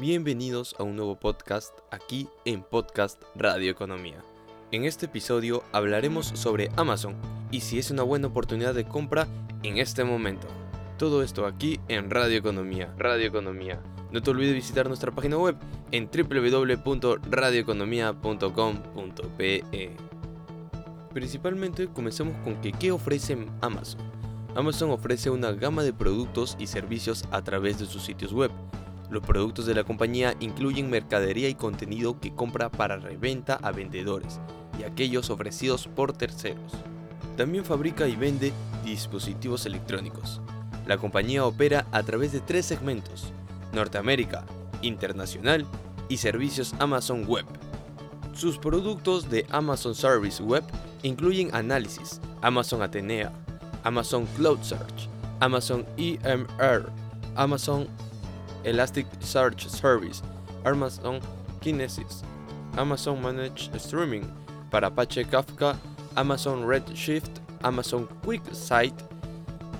Bienvenidos a un nuevo podcast aquí en Podcast Radio Economía. En este episodio hablaremos sobre Amazon y si es una buena oportunidad de compra en este momento. Todo esto aquí en Radio Economía. Radio Economía. No te olvides visitar nuestra página web en www.radioeconomia.com.pe. Principalmente comencemos con que qué ofrece Amazon. Amazon ofrece una gama de productos y servicios a través de sus sitios web los productos de la compañía incluyen mercadería y contenido que compra para reventa a vendedores y aquellos ofrecidos por terceros. También fabrica y vende dispositivos electrónicos. La compañía opera a través de tres segmentos, Norteamérica, Internacional y Servicios Amazon Web. Sus productos de Amazon Service Web incluyen análisis, Amazon Atenea, Amazon Cloud Search, Amazon EMR, Amazon Elasticsearch Service, Amazon Kinesis, Amazon Managed Streaming para Apache Kafka, Amazon Redshift, Amazon QuickSight,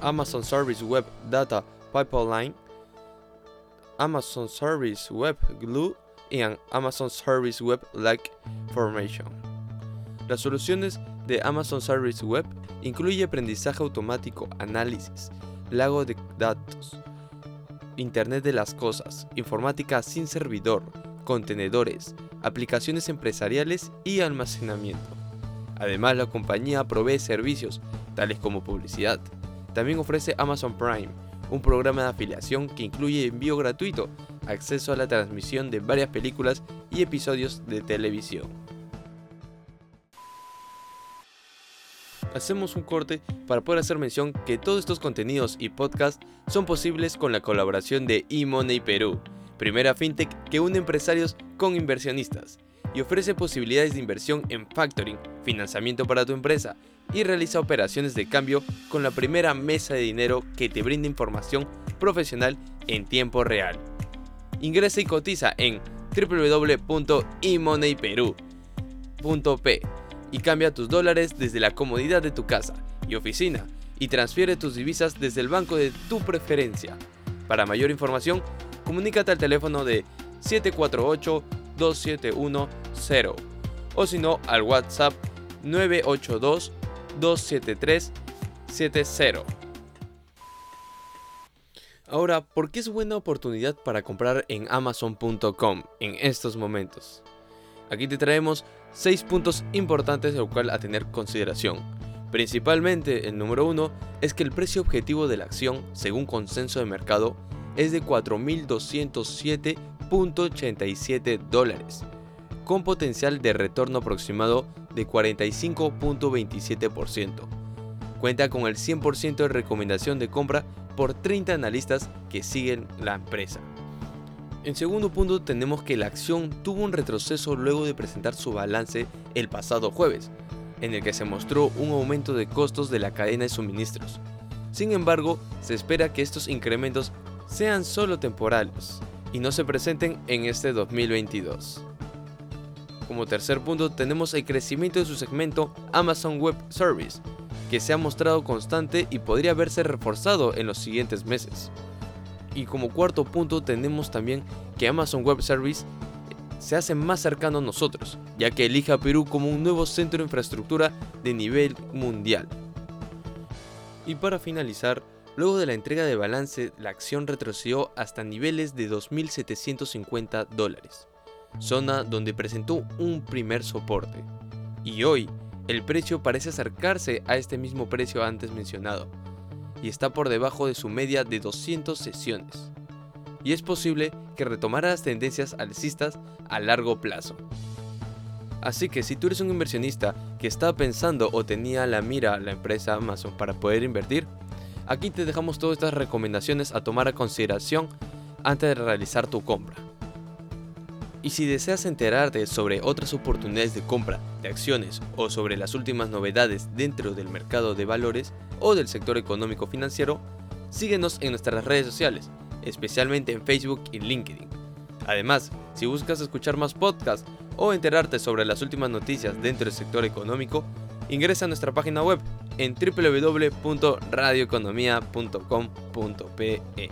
Amazon Service Web Data Pipeline, Amazon Service Web Glue y Amazon Service Web Like Formation. Las soluciones de Amazon Service Web incluye aprendizaje automático, análisis, lago de datos, Internet de las Cosas, informática sin servidor, contenedores, aplicaciones empresariales y almacenamiento. Además, la compañía provee servicios tales como publicidad. También ofrece Amazon Prime, un programa de afiliación que incluye envío gratuito, acceso a la transmisión de varias películas y episodios de televisión. Hacemos un corte para poder hacer mención que todos estos contenidos y podcasts son posibles con la colaboración de eMoney Perú, primera fintech que une empresarios con inversionistas y ofrece posibilidades de inversión en factoring, financiamiento para tu empresa y realiza operaciones de cambio con la primera mesa de dinero que te brinda información profesional en tiempo real. Ingresa y cotiza en www.emoneyperu.p y cambia tus dólares desde la comodidad de tu casa y oficina y transfiere tus divisas desde el banco de tu preferencia. Para mayor información, comunícate al teléfono de 748-2710 o si no al WhatsApp 982-273-70. Ahora, ¿por qué es buena oportunidad para comprar en amazon.com en estos momentos? Aquí te traemos 6 puntos importantes lo cual a tener consideración. Principalmente el número 1 es que el precio objetivo de la acción, según consenso de mercado, es de 4.207.87 dólares, con potencial de retorno aproximado de 45.27%. Cuenta con el 100% de recomendación de compra por 30 analistas que siguen la empresa. En segundo punto tenemos que la acción tuvo un retroceso luego de presentar su balance el pasado jueves, en el que se mostró un aumento de costos de la cadena de suministros. Sin embargo, se espera que estos incrementos sean solo temporales y no se presenten en este 2022. Como tercer punto tenemos el crecimiento de su segmento Amazon Web Service, que se ha mostrado constante y podría verse reforzado en los siguientes meses. Y como cuarto punto tenemos también que Amazon Web Service se hace más cercano a nosotros, ya que elige a Perú como un nuevo centro de infraestructura de nivel mundial. Y para finalizar, luego de la entrega de balance, la acción retrocedió hasta niveles de 2.750 dólares, zona donde presentó un primer soporte. Y hoy, el precio parece acercarse a este mismo precio antes mencionado, y está por debajo de su media de 200 sesiones. Y es posible que retomara las tendencias alcistas a largo plazo. Así que si tú eres un inversionista que estaba pensando o tenía la mira la empresa Amazon para poder invertir, aquí te dejamos todas estas recomendaciones a tomar a consideración antes de realizar tu compra. Y si deseas enterarte sobre otras oportunidades de compra de acciones o sobre las últimas novedades dentro del mercado de valores o del sector económico financiero, síguenos en nuestras redes sociales, especialmente en Facebook y LinkedIn. Además, si buscas escuchar más podcasts o enterarte sobre las últimas noticias dentro del sector económico, ingresa a nuestra página web en www.radioeconomia.com.pe.